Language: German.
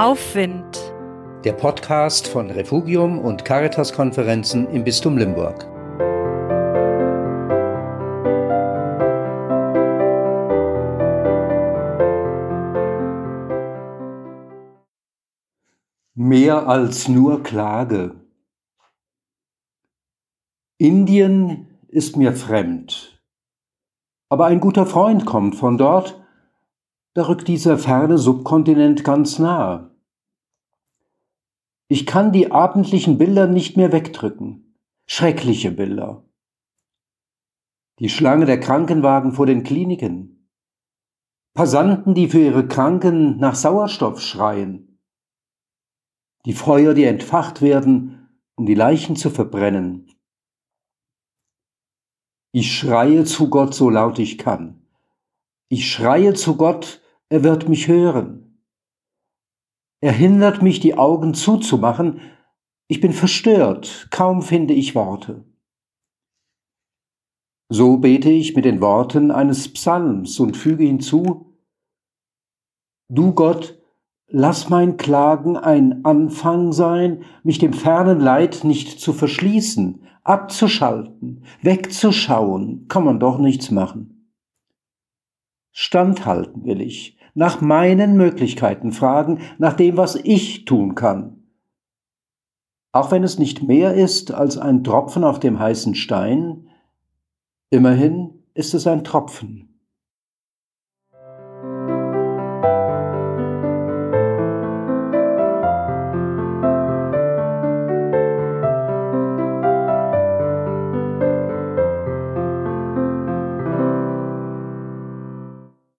Aufwind. Der Podcast von Refugium und Caritas-Konferenzen im Bistum Limburg. Mehr als nur Klage. Indien ist mir fremd. Aber ein guter Freund kommt von dort, da rückt dieser ferne Subkontinent ganz nahe. Ich kann die abendlichen Bilder nicht mehr wegdrücken. Schreckliche Bilder. Die Schlange der Krankenwagen vor den Kliniken. Passanten, die für ihre Kranken nach Sauerstoff schreien. Die Feuer, die entfacht werden, um die Leichen zu verbrennen. Ich schreie zu Gott so laut ich kann. Ich schreie zu Gott, er wird mich hören. Er hindert mich, die Augen zuzumachen. Ich bin verstört, kaum finde ich Worte. So bete ich mit den Worten eines Psalms und füge hinzu, Du Gott, lass mein Klagen ein Anfang sein, mich dem fernen Leid nicht zu verschließen, abzuschalten, wegzuschauen, kann man doch nichts machen. Standhalten will ich, nach meinen Möglichkeiten fragen, nach dem, was ich tun kann. Auch wenn es nicht mehr ist als ein Tropfen auf dem heißen Stein, immerhin ist es ein Tropfen.